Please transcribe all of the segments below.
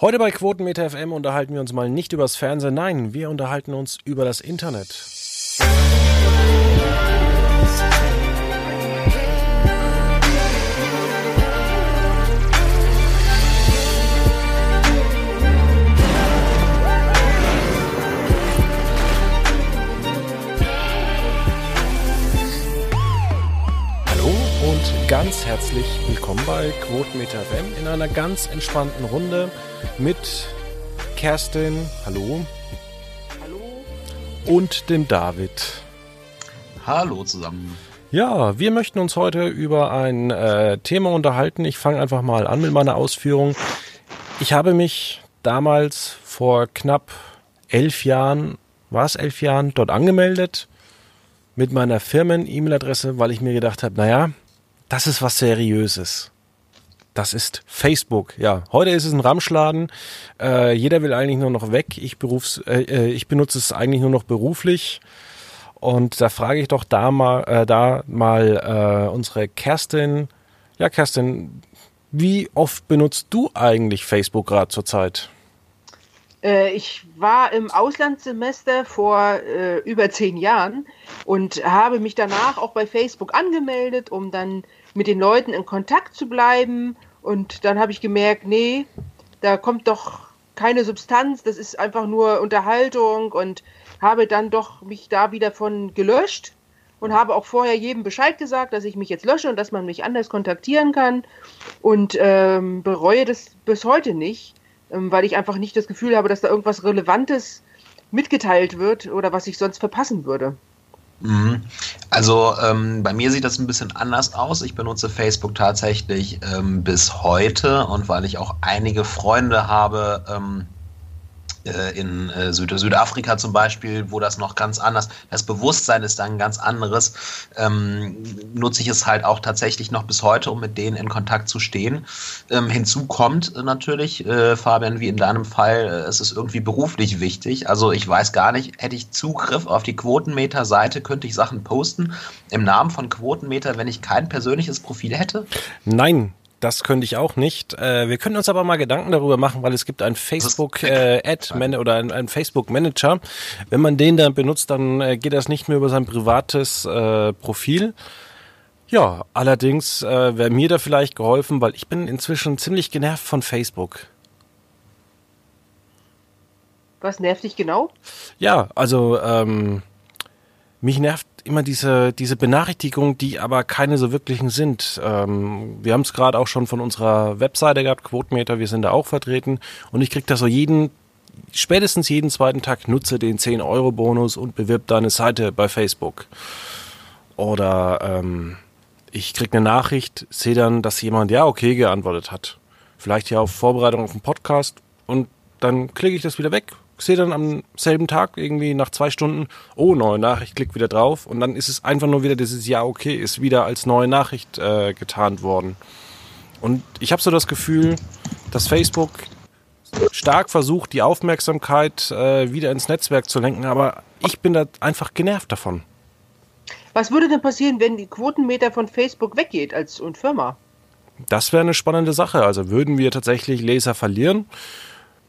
Heute bei Quotenmeter FM unterhalten wir uns mal nicht übers Fernsehen, nein, wir unterhalten uns über das Internet. Ganz herzlich willkommen bei Quotenmeter FM in einer ganz entspannten Runde mit Kerstin, hallo. Hallo. Und dem David. Hallo zusammen. Ja, wir möchten uns heute über ein äh, Thema unterhalten. Ich fange einfach mal an mit meiner Ausführung. Ich habe mich damals vor knapp elf Jahren, war es elf Jahren, dort angemeldet mit meiner Firmen-E-Mail-Adresse, weil ich mir gedacht habe, naja, das ist was Seriöses. Das ist Facebook. Ja, heute ist es ein Ramschladen. Äh, jeder will eigentlich nur noch weg. Ich, berufs, äh, äh, ich benutze es eigentlich nur noch beruflich. Und da frage ich doch da mal, äh, da mal äh, unsere Kerstin. Ja, Kerstin, wie oft benutzt du eigentlich Facebook gerade zurzeit? Äh, ich war im Auslandssemester vor äh, über zehn Jahren und habe mich danach auch bei Facebook angemeldet, um dann mit den Leuten in Kontakt zu bleiben. Und dann habe ich gemerkt, nee, da kommt doch keine Substanz, das ist einfach nur Unterhaltung und habe dann doch mich da wieder von gelöscht und habe auch vorher jedem Bescheid gesagt, dass ich mich jetzt lösche und dass man mich anders kontaktieren kann und ähm, bereue das bis heute nicht, ähm, weil ich einfach nicht das Gefühl habe, dass da irgendwas Relevantes mitgeteilt wird oder was ich sonst verpassen würde. Mhm. Also ähm, bei mir sieht das ein bisschen anders aus. Ich benutze Facebook tatsächlich ähm, bis heute und weil ich auch einige Freunde habe, ähm, äh, in äh, Süd Südafrika zum Beispiel, wo das noch ganz anders, das Bewusstsein ist dann ganz anderes, ähm, nutze ich es halt auch tatsächlich noch bis heute, um mit denen in Kontakt zu stehen. Ähm, hinzu kommt natürlich, äh, Fabian, wie in deinem Fall, äh, es ist irgendwie beruflich wichtig. Also ich weiß gar nicht, hätte ich Zugriff auf die Quotenmeter-Seite, könnte ich Sachen posten im Namen von Quotenmeter, wenn ich kein persönliches Profil hätte? Nein, das könnte ich auch nicht. Äh, wir können uns aber mal Gedanken darüber machen, weil es gibt ein Facebook äh, oder ein, ein Facebook Manager. Wenn man den dann benutzt, dann äh, geht das nicht mehr über sein privates äh, Profil. Ja, allerdings äh, wäre mir da vielleicht geholfen, weil ich bin inzwischen ziemlich genervt von Facebook. Was nervt dich genau? Ja, also ähm, mich nervt immer diese, diese Benachrichtigungen, die aber keine so wirklichen sind. Ähm, wir haben es gerade auch schon von unserer Webseite gehabt, Quotemeter, wir sind da auch vertreten und ich krieg da so jeden, spätestens jeden zweiten Tag nutze den 10-Euro-Bonus und bewirb deine Seite bei Facebook. Oder ähm, ich krieg eine Nachricht, sehe dann, dass jemand ja okay geantwortet hat. Vielleicht ja auf Vorbereitung auf einen Podcast und dann klicke ich das wieder weg, sehe dann am selben Tag irgendwie nach zwei Stunden, oh, neue Nachricht, klick wieder drauf und dann ist es einfach nur wieder dieses Ja, okay, ist wieder als neue Nachricht äh, getarnt worden. Und ich habe so das Gefühl, dass Facebook stark versucht, die Aufmerksamkeit äh, wieder ins Netzwerk zu lenken, aber ich bin da einfach genervt davon. Was würde denn passieren, wenn die Quotenmeter von Facebook weggeht als und Firma? Das wäre eine spannende Sache. Also würden wir tatsächlich Leser verlieren?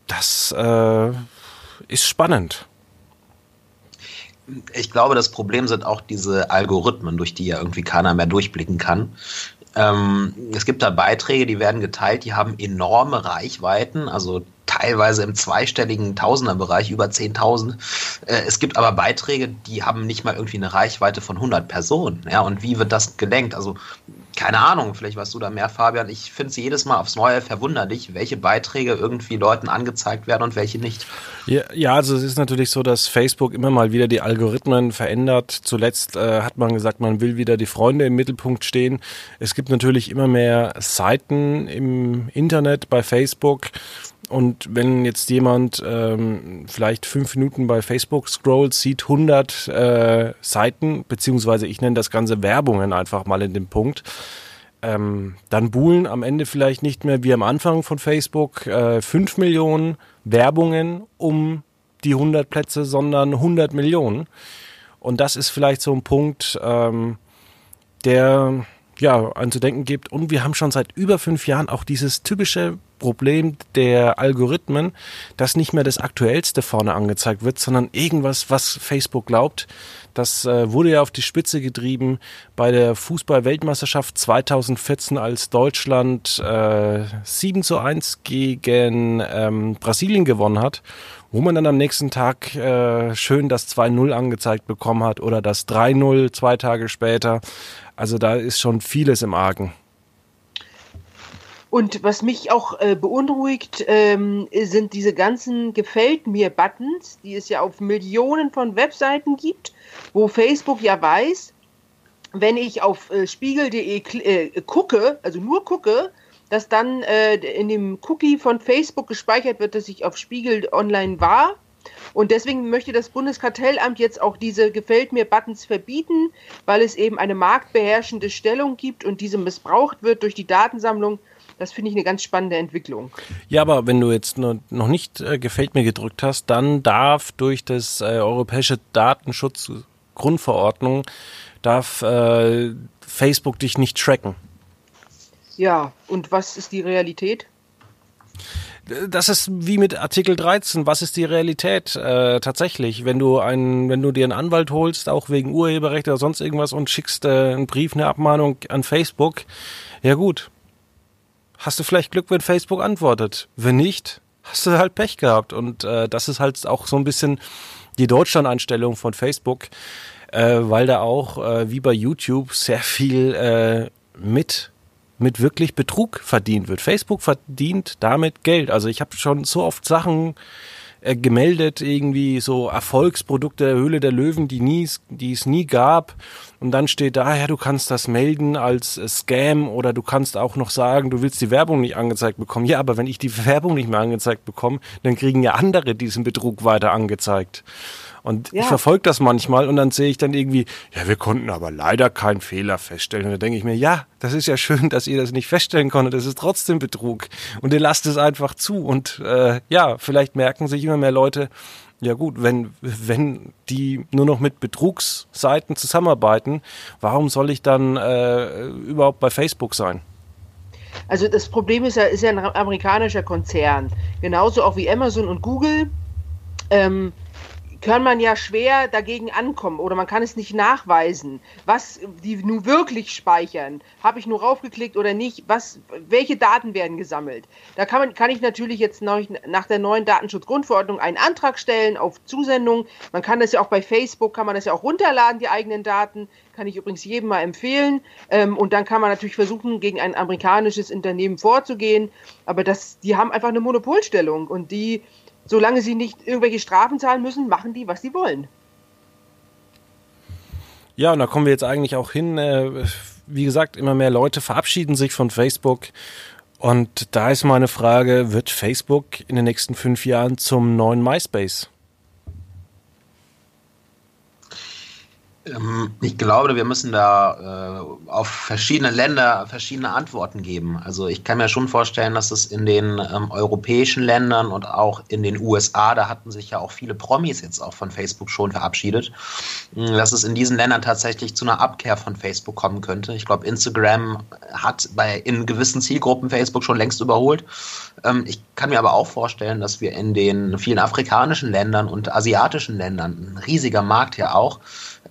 Das äh, ist spannend. Ich glaube, das Problem sind auch diese Algorithmen, durch die ja irgendwie keiner mehr durchblicken kann. Ähm, es gibt da Beiträge, die werden geteilt, die haben enorme Reichweiten, also teilweise im zweistelligen Tausenderbereich, über 10.000. Äh, es gibt aber Beiträge, die haben nicht mal irgendwie eine Reichweite von 100 Personen. Ja, und wie wird das gelenkt? Also keine Ahnung, vielleicht weißt du da mehr, Fabian. Ich finde es jedes Mal aufs Neue verwunderlich, welche Beiträge irgendwie Leuten angezeigt werden und welche nicht. Ja, ja also es ist natürlich so, dass Facebook immer mal wieder die Algorithmen verändert. Zuletzt äh, hat man gesagt, man will wieder die Freunde im Mittelpunkt stehen. Es gibt natürlich immer mehr Seiten im Internet bei Facebook. Und wenn jetzt jemand ähm, vielleicht fünf Minuten bei Facebook scrollt, sieht 100 äh, Seiten, beziehungsweise ich nenne das Ganze Werbungen einfach mal in dem Punkt, ähm, dann buhlen am Ende vielleicht nicht mehr wie am Anfang von Facebook äh, 5 Millionen Werbungen um die 100 Plätze, sondern 100 Millionen. Und das ist vielleicht so ein Punkt, ähm, der ja anzudenken gibt. Und wir haben schon seit über fünf Jahren auch dieses typische Problem der Algorithmen, dass nicht mehr das Aktuellste vorne angezeigt wird, sondern irgendwas, was Facebook glaubt. Das äh, wurde ja auf die Spitze getrieben bei der Fußball-Weltmeisterschaft 2014, als Deutschland äh, 7 zu 1 gegen ähm, Brasilien gewonnen hat, wo man dann am nächsten Tag äh, schön das 2-0 angezeigt bekommen hat oder das 3-0 zwei Tage später. Also da ist schon vieles im Argen. Und was mich auch äh, beunruhigt, ähm, sind diese ganzen Gefällt mir Buttons, die es ja auf Millionen von Webseiten gibt, wo Facebook ja weiß, wenn ich auf äh, spiegel.de äh, gucke, also nur gucke, dass dann äh, in dem Cookie von Facebook gespeichert wird, dass ich auf Spiegel online war. Und deswegen möchte das Bundeskartellamt jetzt auch diese Gefällt mir Buttons verbieten, weil es eben eine marktbeherrschende Stellung gibt und diese missbraucht wird durch die Datensammlung das finde ich eine ganz spannende Entwicklung. Ja, aber wenn du jetzt noch nicht äh, gefällt mir gedrückt hast, dann darf durch das äh, europäische Datenschutzgrundverordnung darf äh, Facebook dich nicht tracken. Ja, und was ist die Realität? das ist wie mit Artikel 13. Was ist die Realität äh, tatsächlich? Wenn du einen, wenn du dir einen Anwalt holst, auch wegen Urheberrecht oder sonst irgendwas und schickst äh, einen Brief, eine Abmahnung an Facebook, ja gut, hast du vielleicht Glück, wenn Facebook antwortet. Wenn nicht, hast du halt Pech gehabt. Und äh, das ist halt auch so ein bisschen die Deutschland-Einstellung von Facebook, äh, weil da auch, äh, wie bei YouTube, sehr viel äh, mit mit wirklich Betrug verdient wird. Facebook verdient damit Geld. Also ich habe schon so oft Sachen äh, gemeldet, irgendwie so Erfolgsprodukte der Höhle der Löwen, die nie, die es nie gab. Und dann steht da, ja, du kannst das melden als äh, Scam oder du kannst auch noch sagen, du willst die Werbung nicht angezeigt bekommen. Ja, aber wenn ich die Werbung nicht mehr angezeigt bekomme, dann kriegen ja andere diesen Betrug weiter angezeigt. Und ja. ich verfolge das manchmal und dann sehe ich dann irgendwie, ja, wir konnten aber leider keinen Fehler feststellen. Und da denke ich mir, ja, das ist ja schön, dass ihr das nicht feststellen konntet. Das ist trotzdem Betrug. Und ihr lasst es einfach zu. Und äh, ja, vielleicht merken sich immer mehr Leute, ja gut, wenn, wenn die nur noch mit Betrugsseiten zusammenarbeiten, warum soll ich dann äh, überhaupt bei Facebook sein? Also das Problem ist ja, ist ja ein amerikanischer Konzern. Genauso auch wie Amazon und Google. Ähm, kann man ja schwer dagegen ankommen oder man kann es nicht nachweisen, was die nun wirklich speichern. Habe ich nur raufgeklickt oder nicht? Was, welche Daten werden gesammelt? Da kann, man, kann ich natürlich jetzt nach, der neuen Datenschutzgrundverordnung einen Antrag stellen auf Zusendung. Man kann das ja auch bei Facebook, kann man das ja auch runterladen, die eigenen Daten. Kann ich übrigens jedem mal empfehlen. Ähm, und dann kann man natürlich versuchen, gegen ein amerikanisches Unternehmen vorzugehen. Aber das, die haben einfach eine Monopolstellung und die solange sie nicht irgendwelche Strafen zahlen müssen, machen die, was sie wollen. Ja, und da kommen wir jetzt eigentlich auch hin. Äh, wie gesagt, immer mehr Leute verabschieden sich von Facebook. Und da ist meine Frage, wird Facebook in den nächsten fünf Jahren zum neuen MySpace? Ich glaube, wir müssen da äh, auf verschiedene Länder verschiedene Antworten geben. Also ich kann mir schon vorstellen, dass es in den ähm, europäischen Ländern und auch in den USA, da hatten sich ja auch viele Promis jetzt auch von Facebook schon verabschiedet, hm, dass es in diesen Ländern tatsächlich zu einer Abkehr von Facebook kommen könnte. Ich glaube, Instagram hat bei in gewissen Zielgruppen Facebook schon längst überholt. Ähm, ich kann mir aber auch vorstellen, dass wir in den vielen afrikanischen Ländern und asiatischen Ländern, ein riesiger Markt ja auch,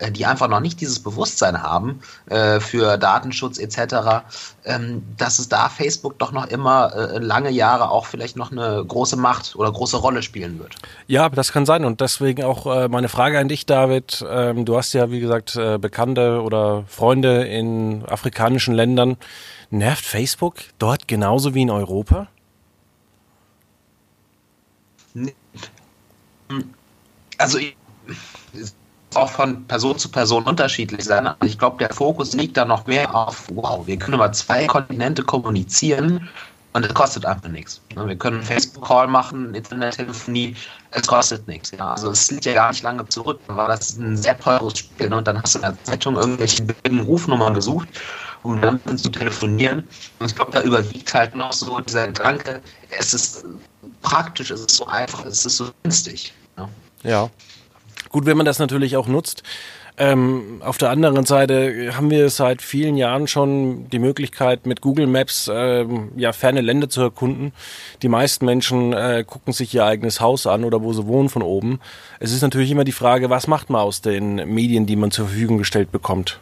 die einfach noch nicht dieses Bewusstsein haben äh, für Datenschutz etc., ähm, dass es da Facebook doch noch immer äh, lange Jahre auch vielleicht noch eine große Macht oder große Rolle spielen wird. Ja, das kann sein und deswegen auch äh, meine Frage an dich, David. Ähm, du hast ja, wie gesagt, äh, Bekannte oder Freunde in afrikanischen Ländern. Nervt Facebook dort genauso wie in Europa? Also ich, auch von Person zu Person unterschiedlich sein. Also ich glaube, der Fokus liegt da noch mehr auf, wow, wir können über zwei Kontinente kommunizieren und es kostet einfach nichts. Ne, wir können Facebook-Call machen, Internettelefonie, es kostet nichts. Ja. Also es liegt ja gar nicht lange zurück. Da war das ein sehr teures Spiel. Ne? Und dann hast du in der Zeitung irgendwelche Rufnummern gesucht, um dann zu telefonieren. Und ich glaube, da überwiegt halt noch so dieser Gedanke, es ist praktisch, es ist so einfach, es ist so günstig. Ja. ja. Gut, wenn man das natürlich auch nutzt. Ähm, auf der anderen Seite haben wir seit vielen Jahren schon die Möglichkeit, mit Google Maps ähm, ja ferne Länder zu erkunden. Die meisten Menschen äh, gucken sich ihr eigenes Haus an oder wo sie wohnen von oben. Es ist natürlich immer die Frage, was macht man aus den Medien, die man zur Verfügung gestellt bekommt?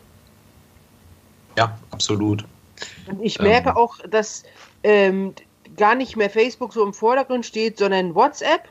Ja, absolut. Ich merke ähm. auch, dass ähm, gar nicht mehr Facebook so im Vordergrund steht, sondern WhatsApp.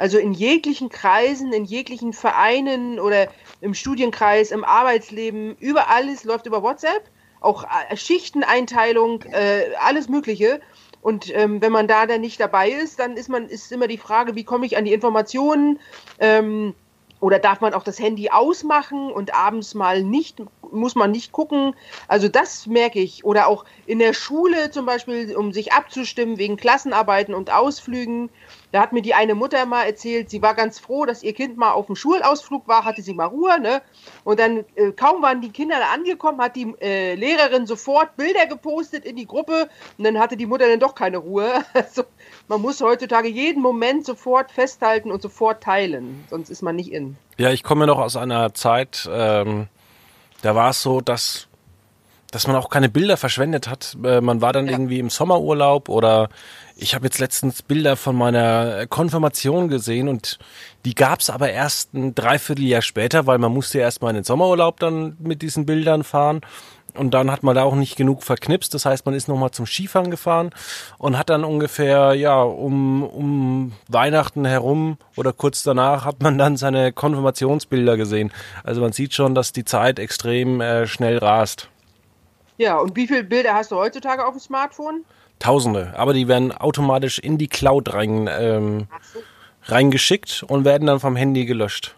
Also in jeglichen Kreisen, in jeglichen Vereinen oder im Studienkreis, im Arbeitsleben, über alles läuft über WhatsApp. Auch äh, Schichteneinteilung, äh, alles Mögliche. Und ähm, wenn man da dann nicht dabei ist, dann ist man ist immer die Frage, wie komme ich an die Informationen? Ähm, oder darf man auch das Handy ausmachen und abends mal nicht, muss man nicht gucken? Also das merke ich. Oder auch in der Schule zum Beispiel, um sich abzustimmen wegen Klassenarbeiten und Ausflügen. Da hat mir die eine Mutter mal erzählt, sie war ganz froh, dass ihr Kind mal auf dem Schulausflug war, hatte sie mal Ruhe, ne? Und dann äh, kaum waren die Kinder da angekommen, hat die äh, Lehrerin sofort Bilder gepostet in die Gruppe und dann hatte die Mutter dann doch keine Ruhe. Also man muss heutzutage jeden Moment sofort festhalten und sofort teilen, sonst ist man nicht in. Ja, ich komme noch aus einer Zeit, ähm, da war es so, dass dass man auch keine Bilder verschwendet hat. Äh, man war dann ja. irgendwie im Sommerurlaub oder ich habe jetzt letztens Bilder von meiner Konfirmation gesehen und die gab's aber erst ein Dreivierteljahr später, weil man musste ja erstmal in den Sommerurlaub dann mit diesen Bildern fahren. Und dann hat man da auch nicht genug verknipst. Das heißt, man ist nochmal zum Skifahren gefahren und hat dann ungefähr, ja, um, um Weihnachten herum oder kurz danach hat man dann seine Konfirmationsbilder gesehen. Also man sieht schon, dass die Zeit extrem äh, schnell rast. Ja, und wie viele Bilder hast du heutzutage auf dem Smartphone? Tausende, aber die werden automatisch in die Cloud rein, ähm, so. reingeschickt und werden dann vom Handy gelöscht.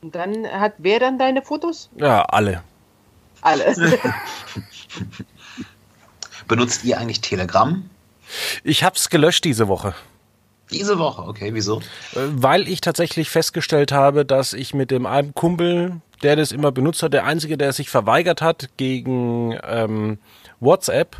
Und dann hat wer dann deine Fotos? Ja, alle. Alle. Benutzt ihr eigentlich Telegram? Ich hab's gelöscht diese Woche. Diese Woche, okay, wieso? Äh, weil ich tatsächlich festgestellt habe, dass ich mit dem einen Kumpel, der das immer benutzt hat, der einzige, der sich verweigert hat gegen ähm, WhatsApp,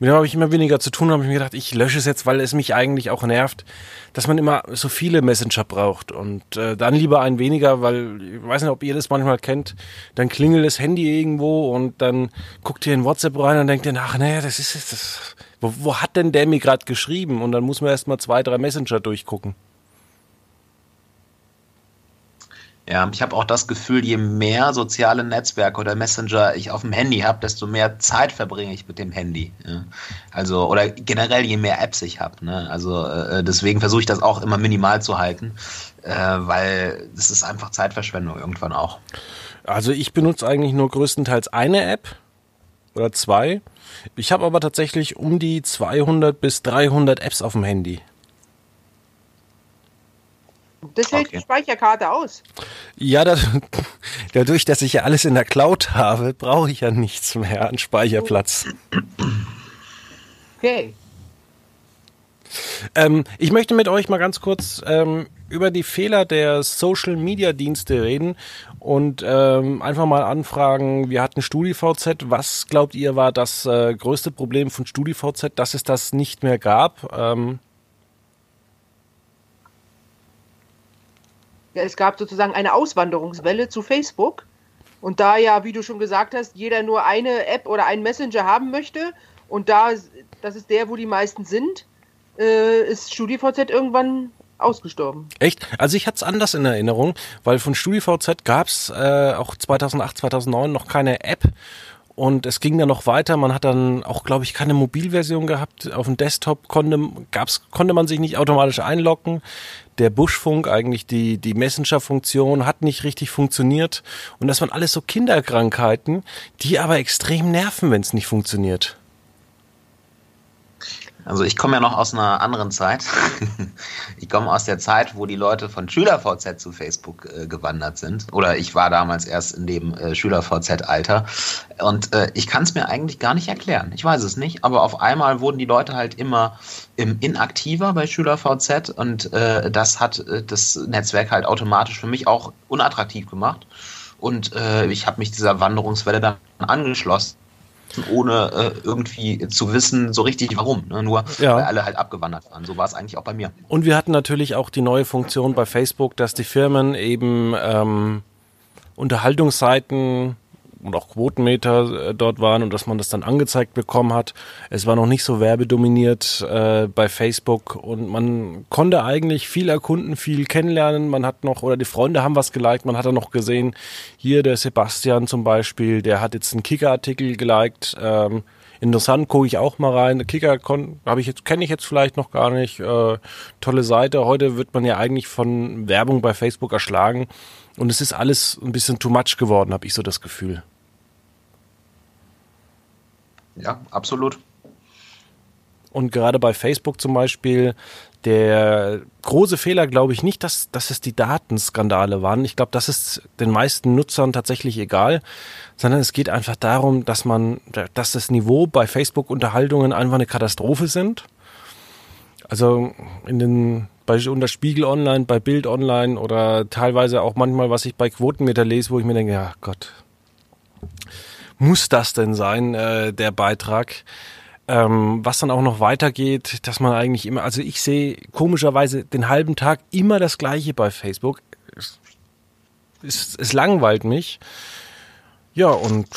mit dem habe ich immer weniger zu tun, habe ich mir gedacht, ich lösche es jetzt, weil es mich eigentlich auch nervt, dass man immer so viele Messenger braucht und äh, dann lieber ein weniger, weil ich weiß nicht, ob ihr das manchmal kennt, dann klingelt das Handy irgendwo und dann guckt ihr in WhatsApp rein und denkt ihr, ach nee, das ist das, wo, wo hat denn der mir gerade geschrieben? Und dann muss man erstmal zwei, drei Messenger durchgucken. Ja, ich habe auch das Gefühl, je mehr soziale Netzwerke oder Messenger ich auf dem Handy habe, desto mehr Zeit verbringe ich mit dem Handy. Ja. Also, oder generell, je mehr Apps ich habe. Ne? Also äh, deswegen versuche ich das auch immer minimal zu halten, äh, weil es ist einfach Zeitverschwendung irgendwann auch. Also ich benutze eigentlich nur größtenteils eine App oder zwei. Ich habe aber tatsächlich um die 200 bis 300 Apps auf dem Handy. Das hält okay. die Speicherkarte aus. Ja, das, dadurch, dass ich ja alles in der Cloud habe, brauche ich ja nichts mehr an Speicherplatz. Okay. Ähm, ich möchte mit euch mal ganz kurz ähm, über die Fehler der Social Media Dienste reden und ähm, einfach mal anfragen, wir hatten StudiVZ, was glaubt ihr war das äh, größte Problem von StudiVZ, dass es das nicht mehr gab? Ähm, es gab sozusagen eine Auswanderungswelle zu Facebook. Und da ja, wie du schon gesagt hast, jeder nur eine App oder einen Messenger haben möchte und da, das ist der, wo die meisten sind, äh, ist StudiVZ irgendwann ausgestorben. Echt? Also ich hatte es anders in Erinnerung, weil von StudiVZ gab es äh, auch 2008, 2009 noch keine App und es ging dann noch weiter. Man hat dann auch, glaube ich, keine Mobilversion gehabt. Auf dem Desktop konnte, gab's, konnte man sich nicht automatisch einloggen. Der Buschfunk, eigentlich die, die Messenger-Funktion, hat nicht richtig funktioniert. Und das waren alles so Kinderkrankheiten, die aber extrem nerven, wenn es nicht funktioniert. Also ich komme ja noch aus einer anderen Zeit. ich komme aus der Zeit, wo die Leute von SchülerVZ zu Facebook äh, gewandert sind. Oder ich war damals erst in dem äh, SchülerVZ-Alter. Und äh, ich kann es mir eigentlich gar nicht erklären. Ich weiß es nicht. Aber auf einmal wurden die Leute halt immer im inaktiver bei SchülerVZ. Und äh, das hat äh, das Netzwerk halt automatisch für mich auch unattraktiv gemacht. Und äh, ich habe mich dieser Wanderungswelle dann angeschlossen ohne äh, irgendwie zu wissen, so richtig warum. Ne? Nur ja. weil alle halt abgewandert waren. So war es eigentlich auch bei mir. Und wir hatten natürlich auch die neue Funktion bei Facebook, dass die Firmen eben ähm, Unterhaltungsseiten und auch Quotenmeter äh, dort waren und dass man das dann angezeigt bekommen hat. Es war noch nicht so werbedominiert äh, bei Facebook und man konnte eigentlich viel erkunden, viel kennenlernen. Man hat noch, oder die Freunde haben was geliked, man hat dann noch gesehen, hier der Sebastian zum Beispiel, der hat jetzt einen Kicker-Artikel geliked. Ähm, interessant, gucke ich auch mal rein. Kicker habe ich jetzt kenne ich jetzt vielleicht noch gar nicht. Äh, tolle Seite. Heute wird man ja eigentlich von Werbung bei Facebook erschlagen und es ist alles ein bisschen too much geworden, habe ich so das Gefühl. Ja, absolut. Und gerade bei Facebook zum Beispiel, der große Fehler glaube ich nicht, dass, dass es die Datenskandale waren. Ich glaube, das ist den meisten Nutzern tatsächlich egal, sondern es geht einfach darum, dass man, dass das Niveau bei Facebook-Unterhaltungen einfach eine Katastrophe sind. Also in den bei unter Spiegel Online, bei Bild Online oder teilweise auch manchmal, was ich bei Quotenmeter lese, wo ich mir denke, ja Gott, muss das denn sein, äh, der Beitrag? Ähm, was dann auch noch weitergeht, dass man eigentlich immer, also ich sehe komischerweise den halben Tag immer das Gleiche bei Facebook. Es, es, es langweilt mich. Ja, und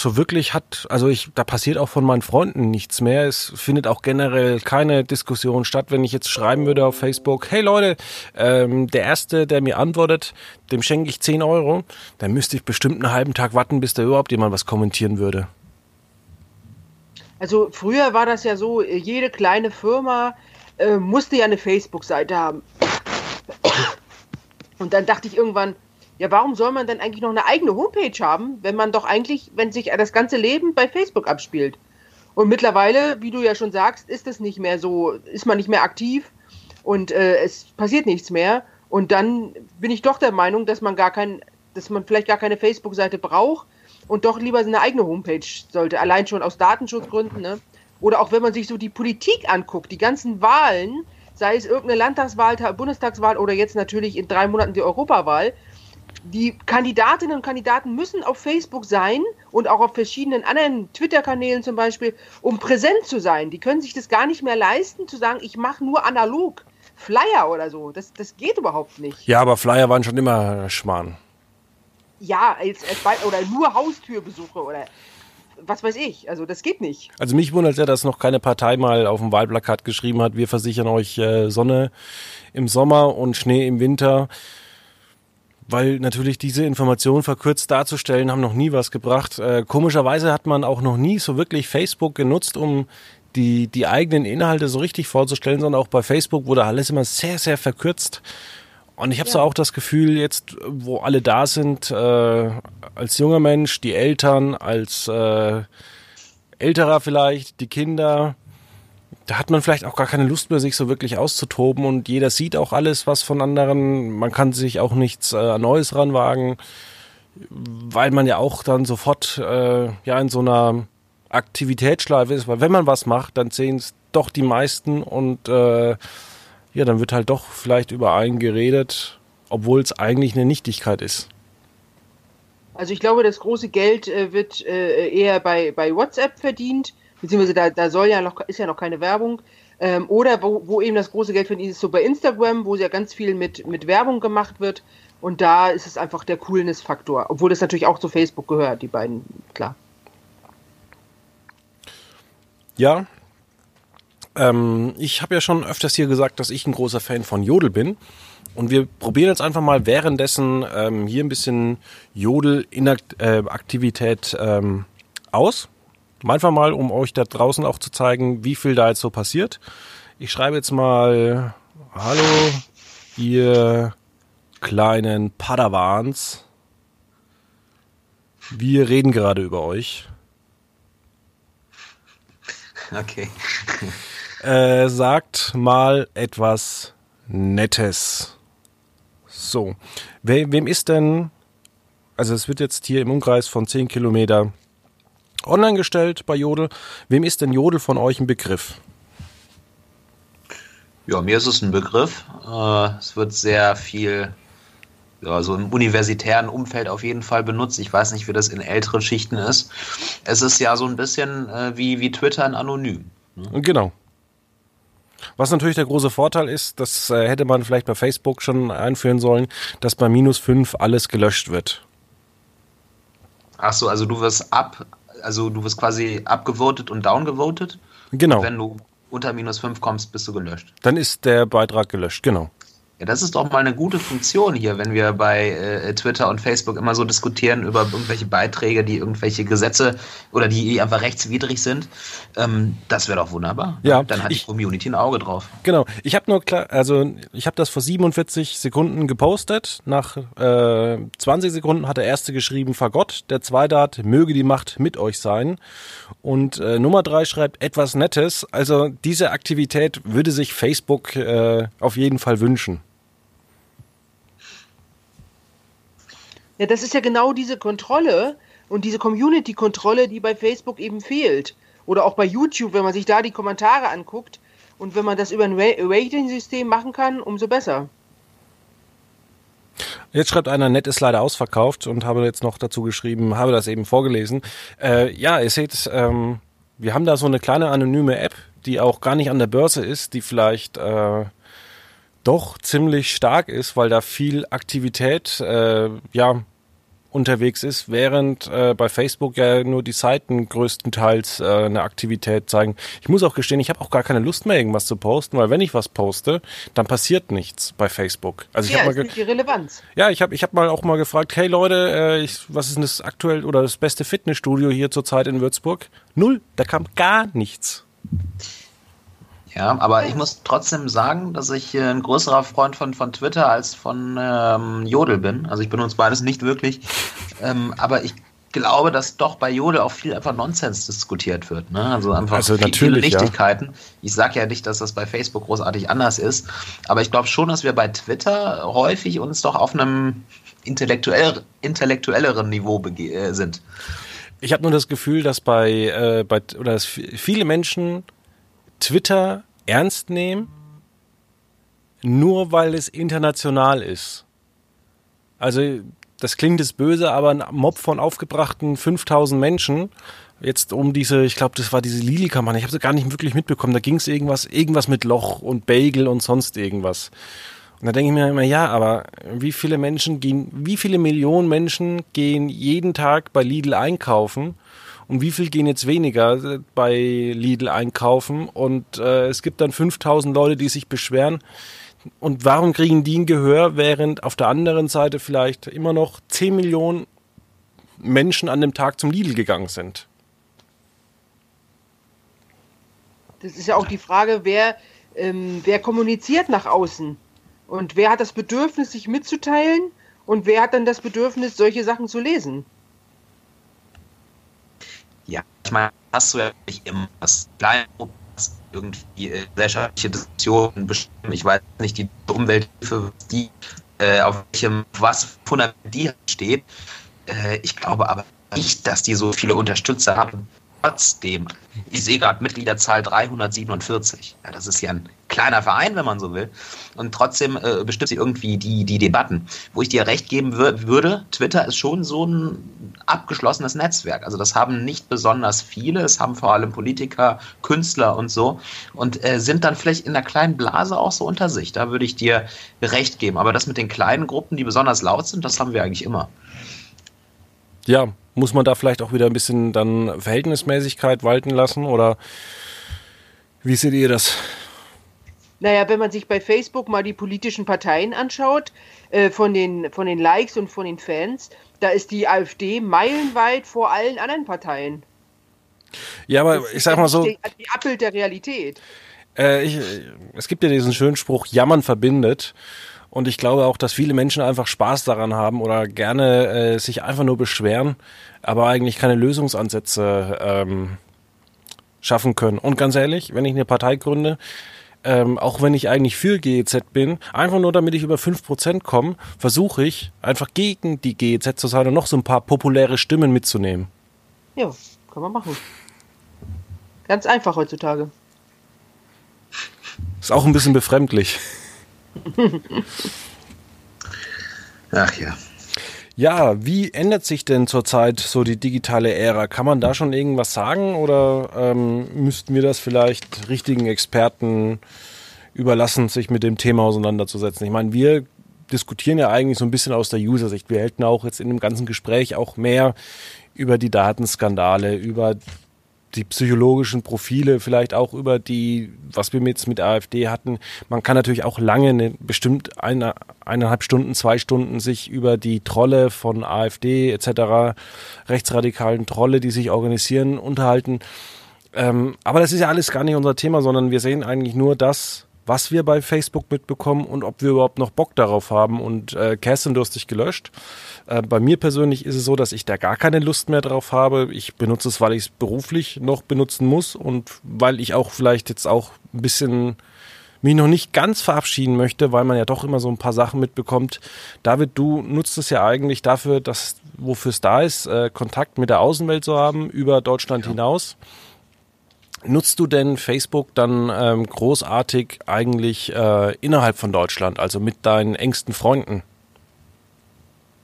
so wirklich hat, also ich, da passiert auch von meinen Freunden nichts mehr. Es findet auch generell keine Diskussion statt, wenn ich jetzt schreiben würde auf Facebook, hey Leute, ähm, der Erste, der mir antwortet, dem schenke ich 10 Euro, dann müsste ich bestimmt einen halben Tag warten, bis da überhaupt jemand was kommentieren würde. Also früher war das ja so, jede kleine Firma äh, musste ja eine Facebook-Seite haben. Und dann dachte ich irgendwann, ja, warum soll man denn eigentlich noch eine eigene Homepage haben, wenn man doch eigentlich, wenn sich das ganze Leben bei Facebook abspielt? Und mittlerweile, wie du ja schon sagst, ist es nicht mehr so, ist man nicht mehr aktiv und äh, es passiert nichts mehr. Und dann bin ich doch der Meinung, dass man gar kein, dass man vielleicht gar keine Facebook-Seite braucht und doch lieber eine eigene Homepage sollte, allein schon aus Datenschutzgründen, ne? Oder auch wenn man sich so die Politik anguckt, die ganzen Wahlen, sei es irgendeine Landtagswahl, Bundestagswahl oder jetzt natürlich in drei Monaten die Europawahl, die Kandidatinnen und Kandidaten müssen auf Facebook sein und auch auf verschiedenen anderen Twitter-Kanälen zum Beispiel, um präsent zu sein. Die können sich das gar nicht mehr leisten, zu sagen, ich mache nur analog. Flyer oder so. Das, das geht überhaupt nicht. Ja, aber Flyer waren schon immer Schmarrn. Ja, als, als oder nur Haustürbesuche oder was weiß ich. Also das geht nicht. Also mich wundert ja, dass noch keine Partei mal auf dem Wahlplakat geschrieben hat, wir versichern euch äh, Sonne im Sommer und Schnee im Winter weil natürlich diese Informationen verkürzt darzustellen, haben noch nie was gebracht. Äh, komischerweise hat man auch noch nie so wirklich Facebook genutzt, um die, die eigenen Inhalte so richtig vorzustellen, sondern auch bei Facebook wurde alles immer sehr, sehr verkürzt. Und ich habe ja. so auch das Gefühl, jetzt, wo alle da sind, äh, als junger Mensch, die Eltern, als äh, älterer vielleicht, die Kinder, da hat man vielleicht auch gar keine Lust mehr, sich so wirklich auszutoben und jeder sieht auch alles, was von anderen. Man kann sich auch nichts äh, Neues ranwagen, weil man ja auch dann sofort äh, ja in so einer Aktivitätsschleife ist, weil wenn man was macht, dann sehen es doch die meisten und äh, ja, dann wird halt doch vielleicht über einen geredet, obwohl es eigentlich eine Nichtigkeit ist. Also ich glaube, das große Geld äh, wird äh, eher bei, bei WhatsApp verdient beziehungsweise da, da soll ja noch, ist ja noch keine Werbung. Ähm, oder wo, wo eben das große Geld verdient ist, so bei Instagram, wo ja ganz viel mit, mit Werbung gemacht wird. Und da ist es einfach der Coolness-Faktor. Obwohl das natürlich auch zu Facebook gehört, die beiden, klar. Ja. Ähm, ich habe ja schon öfters hier gesagt, dass ich ein großer Fan von Jodel bin. Und wir probieren jetzt einfach mal währenddessen ähm, hier ein bisschen Jodel-Aktivität äh, ähm, aus. Einfach mal, um euch da draußen auch zu zeigen, wie viel da jetzt so passiert. Ich schreibe jetzt mal, hallo, ihr kleinen Padawans. Wir reden gerade über euch. Okay. äh, sagt mal etwas Nettes. So. We wem ist denn, also es wird jetzt hier im Umkreis von 10 Kilometer online gestellt bei Jodel. Wem ist denn Jodel von euch ein Begriff? Ja, mir ist es ein Begriff. Äh, es wird sehr viel also im universitären Umfeld auf jeden Fall benutzt. Ich weiß nicht, wie das in älteren Schichten ist. Es ist ja so ein bisschen äh, wie, wie Twitter in anonym. Ne? Genau. Was natürlich der große Vorteil ist, das äh, hätte man vielleicht bei Facebook schon einführen sollen, dass bei minus 5 alles gelöscht wird. Ach so, also du wirst ab, also du wirst quasi abgevotet und downgevotet. Genau. Und wenn du unter minus 5 kommst, bist du gelöscht. Dann ist der Beitrag gelöscht, genau. Ja, das ist doch mal eine gute Funktion hier, wenn wir bei äh, Twitter und Facebook immer so diskutieren über irgendwelche Beiträge, die irgendwelche Gesetze oder die einfach rechtswidrig sind. Ähm, das wäre doch wunderbar. Ja, dann hat ich, die Community ein Auge drauf. Genau. Ich habe nur klar, also ich habe das vor 47 Sekunden gepostet. Nach äh, 20 Sekunden hat der erste geschrieben, Fagott. Der zweite hat, möge die Macht mit euch sein. Und äh, Nummer drei schreibt etwas Nettes. Also diese Aktivität würde sich Facebook äh, auf jeden Fall wünschen. Ja, das ist ja genau diese Kontrolle und diese Community-Kontrolle, die bei Facebook eben fehlt. Oder auch bei YouTube, wenn man sich da die Kommentare anguckt. Und wenn man das über ein Rating-System machen kann, umso besser. Jetzt schreibt einer, nett ist leider ausverkauft und habe jetzt noch dazu geschrieben, habe das eben vorgelesen. Äh, ja, ihr seht, ähm, wir haben da so eine kleine anonyme App, die auch gar nicht an der Börse ist, die vielleicht äh, doch ziemlich stark ist, weil da viel Aktivität äh, ja unterwegs ist, während äh, bei Facebook ja nur die Seiten größtenteils äh, eine Aktivität zeigen. Ich muss auch gestehen, ich habe auch gar keine Lust mehr, irgendwas zu posten, weil wenn ich was poste, dann passiert nichts bei Facebook. Also ich ja, habe mal die Relevanz. Ja, ich habe ich hab mal auch mal gefragt, hey Leute, äh, ich, was ist denn das aktuell oder das beste Fitnessstudio hier zurzeit in Würzburg? Null, da kam gar nichts. Ja, aber ich muss trotzdem sagen, dass ich äh, ein größerer Freund von, von Twitter als von ähm, Jodel bin. Also ich benutze beides nicht wirklich. Ähm, aber ich glaube, dass doch bei Jodel auch viel einfach Nonsens diskutiert wird. Ne? Also einfach also viel, viele Nichtigkeiten. Ja. Ich sage ja nicht, dass das bei Facebook großartig anders ist, aber ich glaube schon, dass wir bei Twitter häufig uns doch auf einem intellektuell, intellektuelleren Niveau äh, sind. Ich habe nur das Gefühl, dass bei, äh, bei oder dass viele Menschen Twitter ernst nehmen, nur weil es international ist. Also das klingt jetzt böse, aber ein Mob von aufgebrachten 5000 Menschen, jetzt um diese, ich glaube, das war diese Lili-Kampagne, ich habe sie gar nicht wirklich mitbekommen, da ging es irgendwas, irgendwas mit Loch und Bagel und sonst irgendwas. Und da denke ich mir immer, ja, aber wie viele Menschen gehen, wie viele Millionen Menschen gehen jeden Tag bei Lidl einkaufen und wie viel gehen jetzt weniger bei Lidl einkaufen und äh, es gibt dann 5000 Leute, die sich beschweren. Und warum kriegen die ein Gehör, während auf der anderen Seite vielleicht immer noch 10 Millionen Menschen an dem Tag zum Lidl gegangen sind? Das ist ja auch die Frage, wer, ähm, wer kommuniziert nach außen und wer hat das Bedürfnis, sich mitzuteilen und wer hat dann das Bedürfnis, solche Sachen zu lesen. Ich meine, hast du ja nicht immer das kleine irgendwie äh, gesellschaftliche Diskussionen bestimmen. Ich weiß nicht, die Umwelthilfe, die, äh, auf welchem, was Fundament die steht. Äh, ich glaube aber nicht, dass die so viele Unterstützer haben, trotzdem, ich sehe gerade Mitgliederzahl 347. Ja, das ist ja ein kleiner Verein, wenn man so will. Und trotzdem äh, bestimmt sie irgendwie die, die Debatten. Wo ich dir recht geben wür würde, Twitter ist schon so ein abgeschlossenes Netzwerk. Also das haben nicht besonders viele, es haben vor allem Politiker, Künstler und so. Und äh, sind dann vielleicht in einer kleinen Blase auch so unter sich. Da würde ich dir recht geben. Aber das mit den kleinen Gruppen, die besonders laut sind, das haben wir eigentlich immer. Ja, muss man da vielleicht auch wieder ein bisschen dann Verhältnismäßigkeit walten lassen oder wie seht ihr das? Naja, wenn man sich bei Facebook mal die politischen Parteien anschaut, äh, von, den, von den Likes und von den Fans, da ist die AfD meilenweit vor allen anderen Parteien. Ja, aber das ich sag mal so. Die, die Abbild der Realität. Äh, ich, es gibt ja diesen schönen Spruch, Jammern verbindet. Und ich glaube auch, dass viele Menschen einfach Spaß daran haben oder gerne äh, sich einfach nur beschweren, aber eigentlich keine Lösungsansätze ähm, schaffen können. Und ganz ehrlich, wenn ich eine Partei gründe, ähm, auch wenn ich eigentlich für GEZ bin, einfach nur damit ich über 5% komme, versuche ich einfach gegen die GEZ zu sein und noch so ein paar populäre Stimmen mitzunehmen. Ja, kann man machen. Ganz einfach heutzutage. Ist auch ein bisschen befremdlich. Ach ja. Ja, wie ändert sich denn zurzeit so die digitale Ära? Kann man da schon irgendwas sagen oder ähm, müssten wir das vielleicht richtigen Experten überlassen, sich mit dem Thema auseinanderzusetzen? Ich meine, wir diskutieren ja eigentlich so ein bisschen aus der User-Sicht. Wir hätten auch jetzt in dem ganzen Gespräch auch mehr über die Datenskandale, über die psychologischen Profile, vielleicht auch über die, was wir jetzt mit AfD hatten. Man kann natürlich auch lange, eine, bestimmt eine, eineinhalb Stunden, zwei Stunden sich über die Trolle von AfD etc., rechtsradikalen Trolle, die sich organisieren, unterhalten. Ähm, aber das ist ja alles gar nicht unser Thema, sondern wir sehen eigentlich nur das, was wir bei Facebook mitbekommen und ob wir überhaupt noch Bock darauf haben. Und äh, Kerstin, du hast dich gelöscht. Äh, bei mir persönlich ist es so, dass ich da gar keine Lust mehr drauf habe. Ich benutze es, weil ich es beruflich noch benutzen muss und weil ich auch vielleicht jetzt auch ein bisschen mich noch nicht ganz verabschieden möchte, weil man ja doch immer so ein paar Sachen mitbekommt. David, du nutzt es ja eigentlich dafür, dass wofür es da ist, äh, Kontakt mit der Außenwelt zu haben, über Deutschland ja. hinaus. Nutzt du denn Facebook dann ähm, großartig eigentlich äh, innerhalb von Deutschland, also mit deinen engsten Freunden?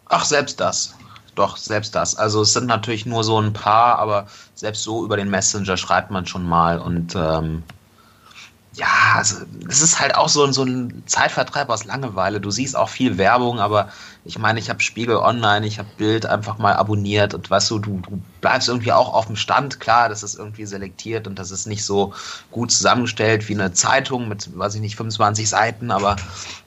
Ach, selbst das. Doch, selbst das. Also es sind natürlich nur so ein paar, aber selbst so über den Messenger schreibt man schon mal und ähm, ja, also es ist halt auch so, so ein Zeitvertreib aus Langeweile. Du siehst auch viel Werbung, aber ich meine, ich habe Spiegel Online, ich habe Bild einfach mal abonniert und weißt du, du, du bleibst irgendwie auch auf dem Stand. Klar, das ist irgendwie selektiert und das ist nicht so gut zusammengestellt wie eine Zeitung mit, weiß ich nicht, 25 Seiten, aber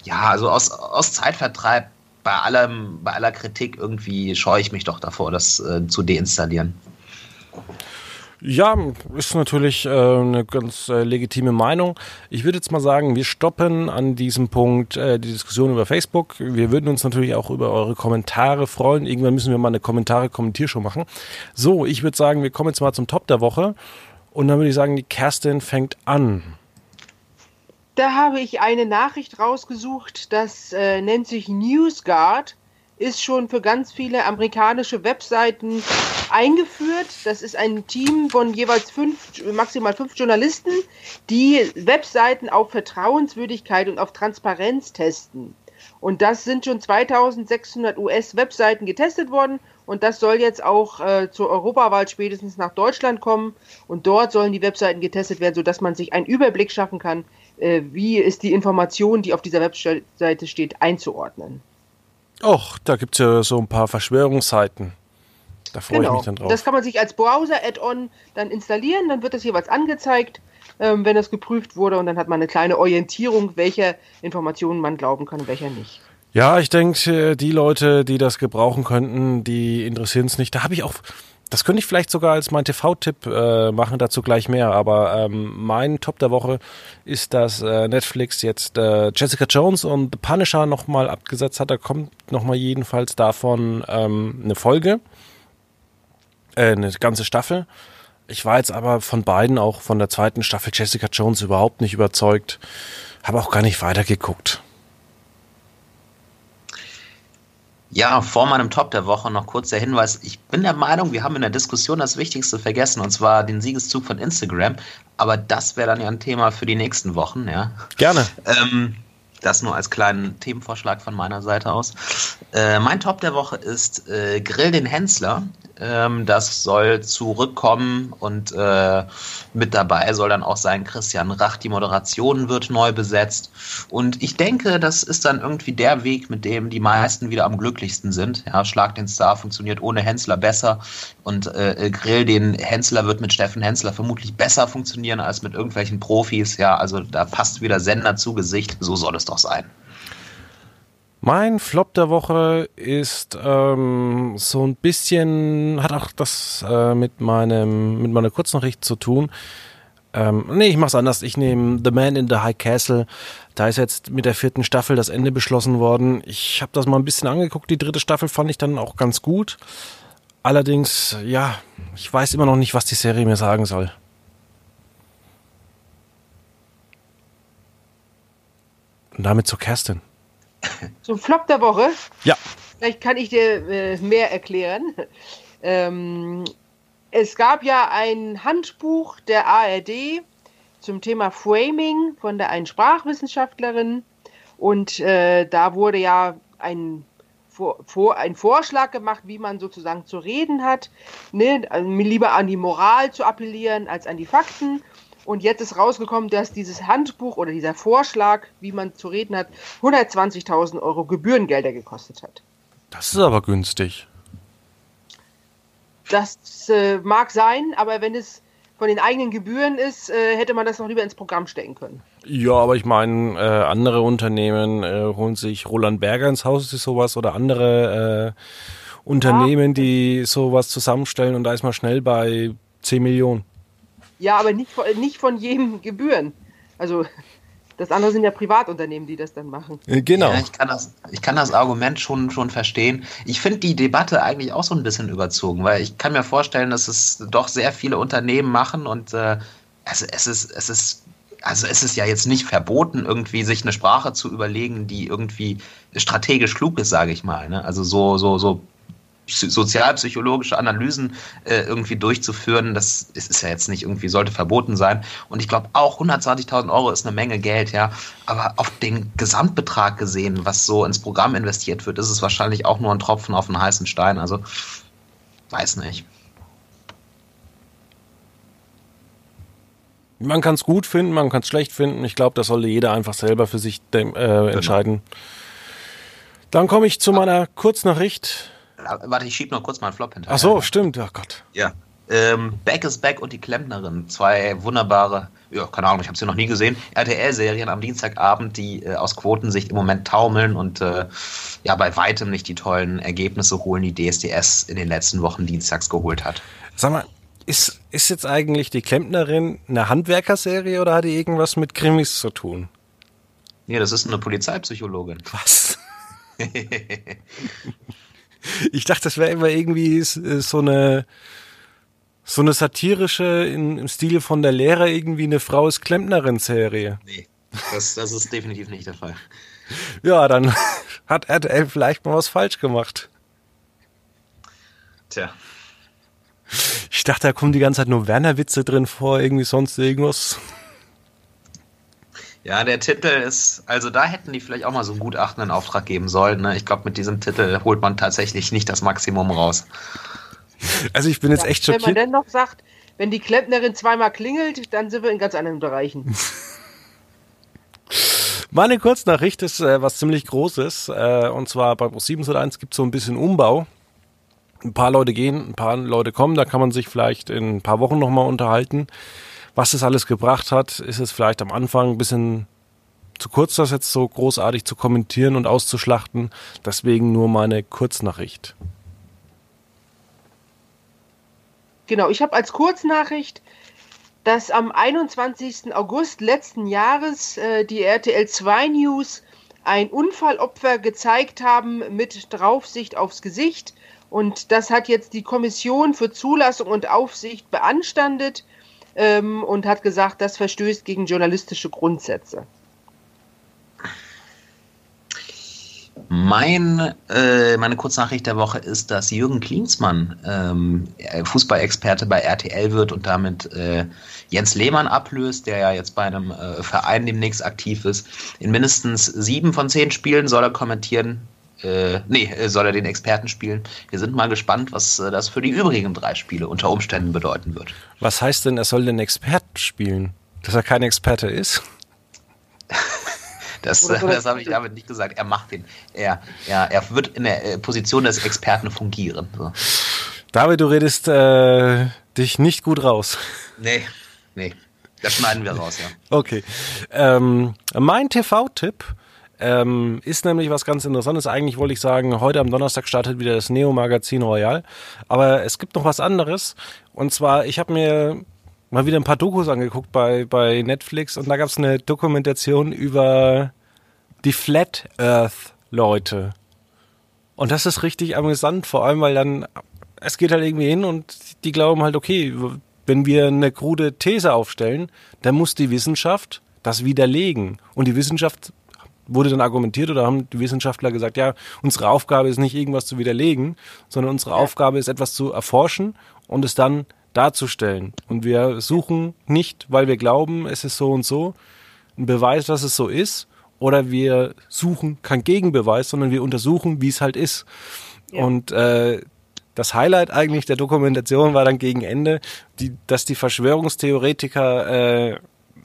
ja, also aus, aus Zeitvertreib bei allem, bei aller Kritik irgendwie scheue ich mich doch davor, das äh, zu deinstallieren. Ja, ist natürlich äh, eine ganz äh, legitime Meinung. Ich würde jetzt mal sagen, wir stoppen an diesem Punkt äh, die Diskussion über Facebook. Wir würden uns natürlich auch über eure Kommentare freuen. Irgendwann müssen wir mal eine Kommentare-Kommentiershow machen. So, ich würde sagen, wir kommen jetzt mal zum Top der Woche. Und dann würde ich sagen, die Kerstin fängt an. Da habe ich eine Nachricht rausgesucht, das äh, nennt sich NewsGuard ist schon für ganz viele amerikanische Webseiten eingeführt. Das ist ein Team von jeweils fünf, maximal fünf Journalisten, die Webseiten auf Vertrauenswürdigkeit und auf Transparenz testen. Und das sind schon 2600 US-Webseiten getestet worden. Und das soll jetzt auch äh, zur Europawahl spätestens nach Deutschland kommen. Und dort sollen die Webseiten getestet werden, sodass man sich einen Überblick schaffen kann, äh, wie ist die Information, die auf dieser Webseite steht, einzuordnen. Och, da gibt es ja so ein paar Verschwörungsseiten. Da freue genau. ich mich dann drauf. Das kann man sich als Browser-Add-on dann installieren, dann wird das jeweils angezeigt, ähm, wenn das geprüft wurde und dann hat man eine kleine Orientierung, welche Informationen man glauben kann und welcher nicht. Ja, ich denke, die Leute, die das gebrauchen könnten, die interessieren es nicht. Da habe ich auch das könnte ich vielleicht sogar als mein TV-Tipp äh, machen, dazu gleich mehr. Aber ähm, mein Top der Woche ist, dass äh, Netflix jetzt äh, Jessica Jones und The Punisher nochmal abgesetzt hat. Da kommt nochmal jedenfalls davon ähm, eine Folge, äh, eine ganze Staffel. Ich war jetzt aber von beiden, auch von der zweiten Staffel Jessica Jones, überhaupt nicht überzeugt. Habe auch gar nicht weitergeguckt. Ja, vor meinem Top der Woche noch kurz der Hinweis. Ich bin der Meinung, wir haben in der Diskussion das Wichtigste vergessen, und zwar den Siegeszug von Instagram. Aber das wäre dann ja ein Thema für die nächsten Wochen, ja. Gerne. Ähm, das nur als kleinen Themenvorschlag von meiner Seite aus. Äh, mein Top der Woche ist äh, Grill den Hensler. Ähm, das soll zurückkommen und äh, mit dabei soll dann auch sein Christian Rach. Die Moderation wird neu besetzt. Und ich denke, das ist dann irgendwie der Weg, mit dem die meisten wieder am glücklichsten sind. Ja, Schlag den Star funktioniert ohne Hensler besser. Und äh, Grill den Hensler wird mit Steffen Hensler vermutlich besser funktionieren als mit irgendwelchen Profis. Ja, also da passt wieder Sender zu Gesicht. So soll es doch sein. Mein Flop der Woche ist ähm, so ein bisschen, hat auch das äh, mit meinem, mit meiner Kurznachricht zu tun. Ähm, nee, ich mach's anders. Ich nehme The Man in the High Castle. Da ist jetzt mit der vierten Staffel das Ende beschlossen worden. Ich habe das mal ein bisschen angeguckt. Die dritte Staffel fand ich dann auch ganz gut. Allerdings, ja, ich weiß immer noch nicht, was die Serie mir sagen soll. Und damit zu Kerstin. Zum Flop der Woche? Ja. Vielleicht kann ich dir äh, mehr erklären. Ähm, es gab ja ein Handbuch der ARD zum Thema Framing von der einen Sprachwissenschaftlerin und äh, da wurde ja ein vor, vor, einen Vorschlag gemacht, wie man sozusagen zu reden hat, ne? also lieber an die Moral zu appellieren als an die Fakten. Und jetzt ist rausgekommen, dass dieses Handbuch oder dieser Vorschlag, wie man zu reden hat, 120.000 Euro Gebührengelder gekostet hat. Das ist aber günstig. Das äh, mag sein, aber wenn es von den eigenen Gebühren ist, äh, hätte man das noch lieber ins Programm stecken können. Ja, aber ich meine, äh, andere Unternehmen äh, holen sich Roland Berger ins Haus, ist sowas, oder andere äh, Unternehmen, ja. die sowas zusammenstellen und da ist man schnell bei 10 Millionen. Ja, aber nicht, nicht von jedem Gebühren. Also das andere sind ja Privatunternehmen, die das dann machen. Äh, genau. Ja, ich, kann das, ich kann das Argument schon, schon verstehen. Ich finde die Debatte eigentlich auch so ein bisschen überzogen, weil ich kann mir vorstellen, dass es doch sehr viele Unternehmen machen und äh, es, es, ist, es ist also es ist ja jetzt nicht verboten, irgendwie sich eine Sprache zu überlegen, die irgendwie strategisch klug ist, sage ich mal. Ne? Also so, so, so sozialpsychologische Analysen äh, irgendwie durchzuführen, das ist, ist ja jetzt nicht irgendwie, sollte verboten sein. Und ich glaube auch 120.000 Euro ist eine Menge Geld, ja. Aber auf den Gesamtbetrag gesehen, was so ins Programm investiert wird, ist es wahrscheinlich auch nur ein Tropfen auf einen heißen Stein. Also, weiß nicht. Man kann es gut finden, man kann es schlecht finden. Ich glaube, das sollte jeder einfach selber für sich äh, genau. entscheiden. Genau. Dann komme ich zu meiner Kurznachricht. Warte, ich schiebe noch kurz mal einen Flop hinterher. Ach so, stimmt. Oh Gott. Ja. Ähm, Back is Back und die Klempnerin. Zwei wunderbare, ja, keine Ahnung, ich habe sie noch nie gesehen. RTL-Serien am Dienstagabend, die äh, aus Quotensicht im Moment taumeln und äh, ja, bei weitem nicht die tollen Ergebnisse holen, die DSDS in den letzten Wochen dienstags geholt hat. Sag mal, ist, ist jetzt eigentlich die Klempnerin eine Handwerkerserie oder hat die irgendwas mit Krimis zu tun? Nee, das ist eine Polizeipsychologin. Was? Ich dachte, das wäre immer irgendwie äh, so eine so eine satirische in, im Stil von der Lehrer irgendwie eine Frau ist Klempnerin-Serie. Nee, das, das ist definitiv nicht der Fall. Ja, dann hat RTL vielleicht mal was falsch gemacht. Tja. Ich dachte, da kommen die ganze Zeit nur Werner-Witze drin vor, irgendwie sonst irgendwas. Ja, der Titel ist, also da hätten die vielleicht auch mal so einen Gutachten in Auftrag geben sollen. Ne? Ich glaube, mit diesem Titel holt man tatsächlich nicht das Maximum raus. Also ich bin jetzt ja, echt schockiert. Wenn man dann noch sagt, wenn die Klempnerin zweimal klingelt, dann sind wir in ganz anderen Bereichen. Meine Kurznachricht ist äh, was ziemlich Großes. Äh, und zwar bei Pro7 1 gibt es so ein bisschen Umbau. Ein paar Leute gehen, ein paar Leute kommen, da kann man sich vielleicht in ein paar Wochen nochmal unterhalten. Was es alles gebracht hat, ist es vielleicht am Anfang ein bisschen zu kurz, das jetzt so großartig zu kommentieren und auszuschlachten. Deswegen nur meine Kurznachricht. Genau, ich habe als Kurznachricht, dass am 21. August letzten Jahres äh, die RTL 2 News ein Unfallopfer gezeigt haben mit Draufsicht aufs Gesicht. Und das hat jetzt die Kommission für Zulassung und Aufsicht beanstandet ähm, und hat gesagt, das verstößt gegen journalistische Grundsätze. Mein, äh, meine Kurznachricht der Woche ist, dass Jürgen Klinsmann ähm, Fußballexperte bei RTL wird und damit äh, Jens Lehmann ablöst, der ja jetzt bei einem äh, Verein demnächst aktiv ist. In mindestens sieben von zehn Spielen soll er kommentieren äh, nee, äh, soll er den Experten spielen. Wir sind mal gespannt, was äh, das für die übrigen drei Spiele unter Umständen bedeuten wird. Was heißt denn, er soll den Experten spielen? Dass er kein Experte ist? Das, das habe ich damit nicht gesagt. Er macht den. Er, er, er wird in der äh, Position des Experten fungieren. So. David, du redest äh, dich nicht gut raus. Nee, nee. Das schneiden wir raus, ja. Okay. Ähm, mein TV-Tipp ähm, ist nämlich was ganz Interessantes. Eigentlich wollte ich sagen, heute am Donnerstag startet wieder das Neo-Magazin Royal. Aber es gibt noch was anderes. Und zwar, ich habe mir mal wieder ein paar Dokus angeguckt bei, bei Netflix und da gab es eine Dokumentation über die Flat Earth Leute. Und das ist richtig amüsant, vor allem weil dann, es geht halt irgendwie hin und die glauben halt, okay, wenn wir eine krude These aufstellen, dann muss die Wissenschaft das widerlegen. Und die Wissenschaft wurde dann argumentiert oder haben die Wissenschaftler gesagt, ja, unsere Aufgabe ist nicht irgendwas zu widerlegen, sondern unsere Aufgabe ist etwas zu erforschen und es dann darzustellen. Und wir suchen nicht, weil wir glauben, es ist so und so, einen Beweis, dass es so ist. oder wir suchen keinen Gegenbeweis, sondern wir untersuchen, wie es halt ist. Ja. Und äh, das Highlight eigentlich der Dokumentation war dann gegen Ende, die, dass die Verschwörungstheoretiker äh,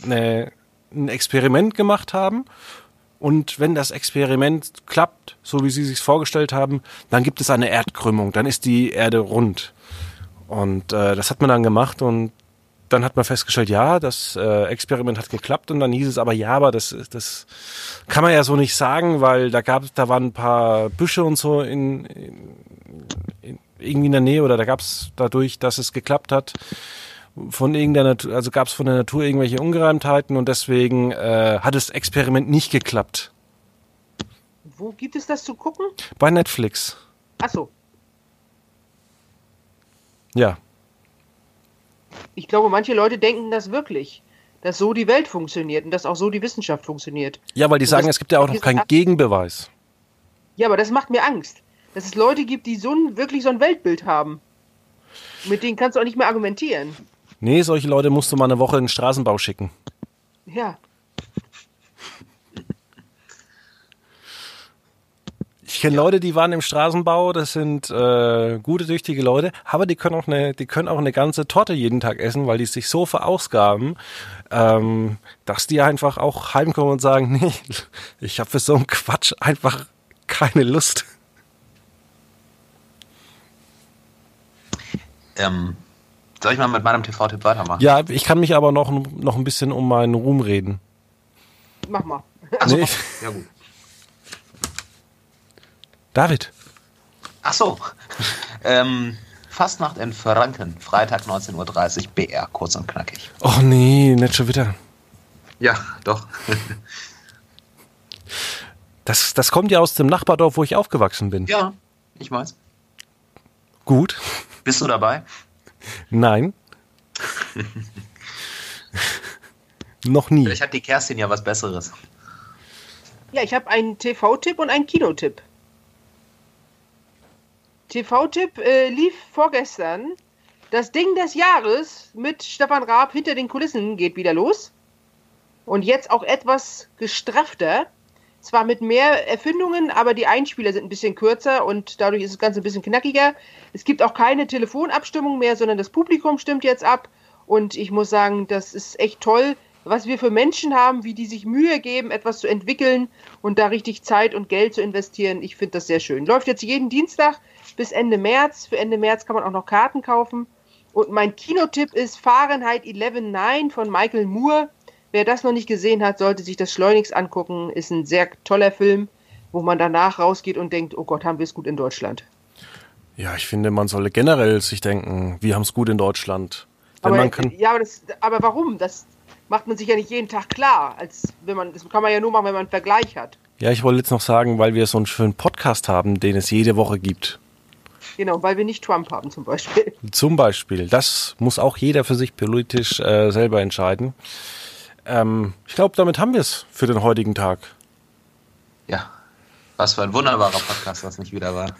ne, ein Experiment gemacht haben. Und wenn das Experiment klappt, so wie sie sich vorgestellt haben, dann gibt es eine Erdkrümmung, dann ist die Erde rund. Und äh, das hat man dann gemacht und dann hat man festgestellt, ja, das äh, Experiment hat geklappt. Und dann hieß es aber, ja, aber das, das kann man ja so nicht sagen, weil da gab da waren ein paar Büsche und so in, in, in irgendwie in der Nähe oder da gab es dadurch, dass es geklappt hat, von irgendeiner Natur, also gab es von der Natur irgendwelche Ungereimtheiten und deswegen äh, hat das Experiment nicht geklappt. Wo gibt es das zu gucken? Bei Netflix. Ach so. Ja. Ich glaube, manche Leute denken das wirklich, dass so die Welt funktioniert und dass auch so die Wissenschaft funktioniert. Ja, weil die sagen, es gibt ja auch noch keinen Gegenbeweis. Ja, aber das macht mir Angst, dass es Leute gibt, die so ein, wirklich so ein Weltbild haben. Mit denen kannst du auch nicht mehr argumentieren. Nee, solche Leute musst du mal eine Woche in den Straßenbau schicken. Ja. Ich kenne ja. Leute, die waren im Straßenbau, das sind äh, gute, tüchtige Leute, aber die können auch eine, die können auch eine ganze Torte jeden Tag essen, weil die sich so verausgaben, ähm, dass die einfach auch heimkommen und sagen, nee, ich habe für so einen Quatsch einfach keine Lust. Ähm, soll ich mal mit meinem TV-Tipp weitermachen? Ja, ich kann mich aber noch, noch ein bisschen um meinen Ruhm reden. Mach mal. Also, nee. Ja, gut. David. Ach so. ähm, Fastnacht in Franken, Freitag 19.30 Uhr, BR, kurz und knackig. Och nee, nicht schon wieder. Ja, doch. das, das kommt ja aus dem Nachbardorf, wo ich aufgewachsen bin. Ja, ich weiß. Gut. Bist du dabei? Nein. Noch nie. Vielleicht hat die Kerstin ja was Besseres. Ja, ich habe einen TV-Tipp und einen Kinotipp. TV-Tipp äh, lief vorgestern. Das Ding des Jahres mit Stefan Raab hinter den Kulissen geht wieder los. Und jetzt auch etwas gestraffter. Zwar mit mehr Erfindungen, aber die Einspieler sind ein bisschen kürzer und dadurch ist das Ganze ein bisschen knackiger. Es gibt auch keine Telefonabstimmung mehr, sondern das Publikum stimmt jetzt ab. Und ich muss sagen, das ist echt toll, was wir für Menschen haben, wie die sich Mühe geben, etwas zu entwickeln und da richtig Zeit und Geld zu investieren. Ich finde das sehr schön. Läuft jetzt jeden Dienstag bis Ende März. Für Ende März kann man auch noch Karten kaufen. Und mein Kinotipp ist Fahrenheit 11.9 von Michael Moore. Wer das noch nicht gesehen hat, sollte sich das schleunigst angucken. Ist ein sehr toller Film, wo man danach rausgeht und denkt, oh Gott, haben wir es gut in Deutschland. Ja, ich finde, man solle generell sich denken, wir haben es gut in Deutschland. Denn aber, ja, aber, das, aber warum? Das macht man sich ja nicht jeden Tag klar. Als wenn man, das kann man ja nur machen, wenn man einen Vergleich hat. Ja, ich wollte jetzt noch sagen, weil wir so einen schönen Podcast haben, den es jede Woche gibt. Genau, weil wir nicht Trump haben zum Beispiel. Zum Beispiel. Das muss auch jeder für sich politisch äh, selber entscheiden. Ähm, ich glaube, damit haben wir es für den heutigen Tag. Ja, was für ein wunderbarer Podcast das nicht wieder war.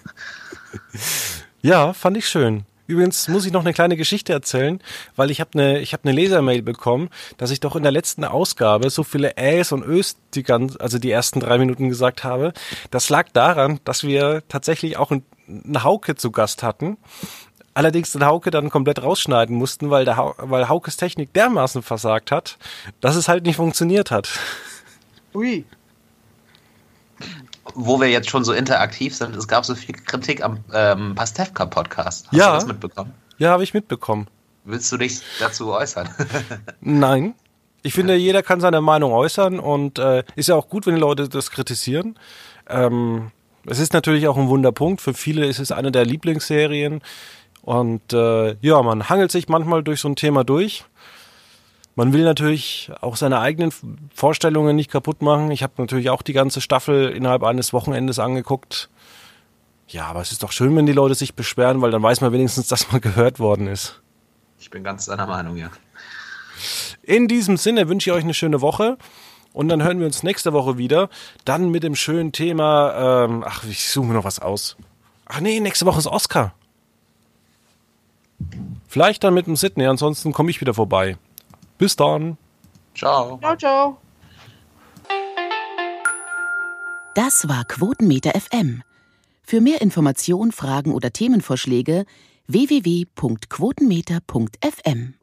ja, fand ich schön. Übrigens muss ich noch eine kleine Geschichte erzählen, weil ich habe eine ich habe eine Lesermail bekommen, dass ich doch in der letzten Ausgabe so viele Äs und Ös die ganz, also die ersten drei Minuten gesagt habe. Das lag daran, dass wir tatsächlich auch einen Hauke zu Gast hatten. Allerdings den Hauke dann komplett rausschneiden mussten, weil der ha weil Haukes Technik dermaßen versagt hat, dass es halt nicht funktioniert hat. Ui wo wir jetzt schon so interaktiv sind, es gab so viel Kritik am ähm, Pastewka-Podcast. Hast ja. du das mitbekommen? Ja, habe ich mitbekommen. Willst du dich dazu äußern? Nein. Ich finde, jeder kann seine Meinung äußern und äh, ist ja auch gut, wenn die Leute das kritisieren. Ähm, es ist natürlich auch ein Wunderpunkt. Für viele ist es eine der Lieblingsserien. Und äh, ja, man hangelt sich manchmal durch so ein Thema durch. Man will natürlich auch seine eigenen Vorstellungen nicht kaputt machen. Ich habe natürlich auch die ganze Staffel innerhalb eines Wochenendes angeguckt. Ja, aber es ist doch schön, wenn die Leute sich beschweren, weil dann weiß man wenigstens, dass man gehört worden ist. Ich bin ganz deiner Meinung, ja. In diesem Sinne wünsche ich euch eine schöne Woche. Und dann hören wir uns nächste Woche wieder. Dann mit dem schönen Thema. Ähm, ach, ich suche mir noch was aus. Ach nee, nächste Woche ist Oscar. Vielleicht dann mit dem Sydney, ansonsten komme ich wieder vorbei. Bis dann. Ciao. Ciao, ciao. Das war Quotenmeter FM. Für mehr Informationen, Fragen oder Themenvorschläge www.quotenmeter.fm.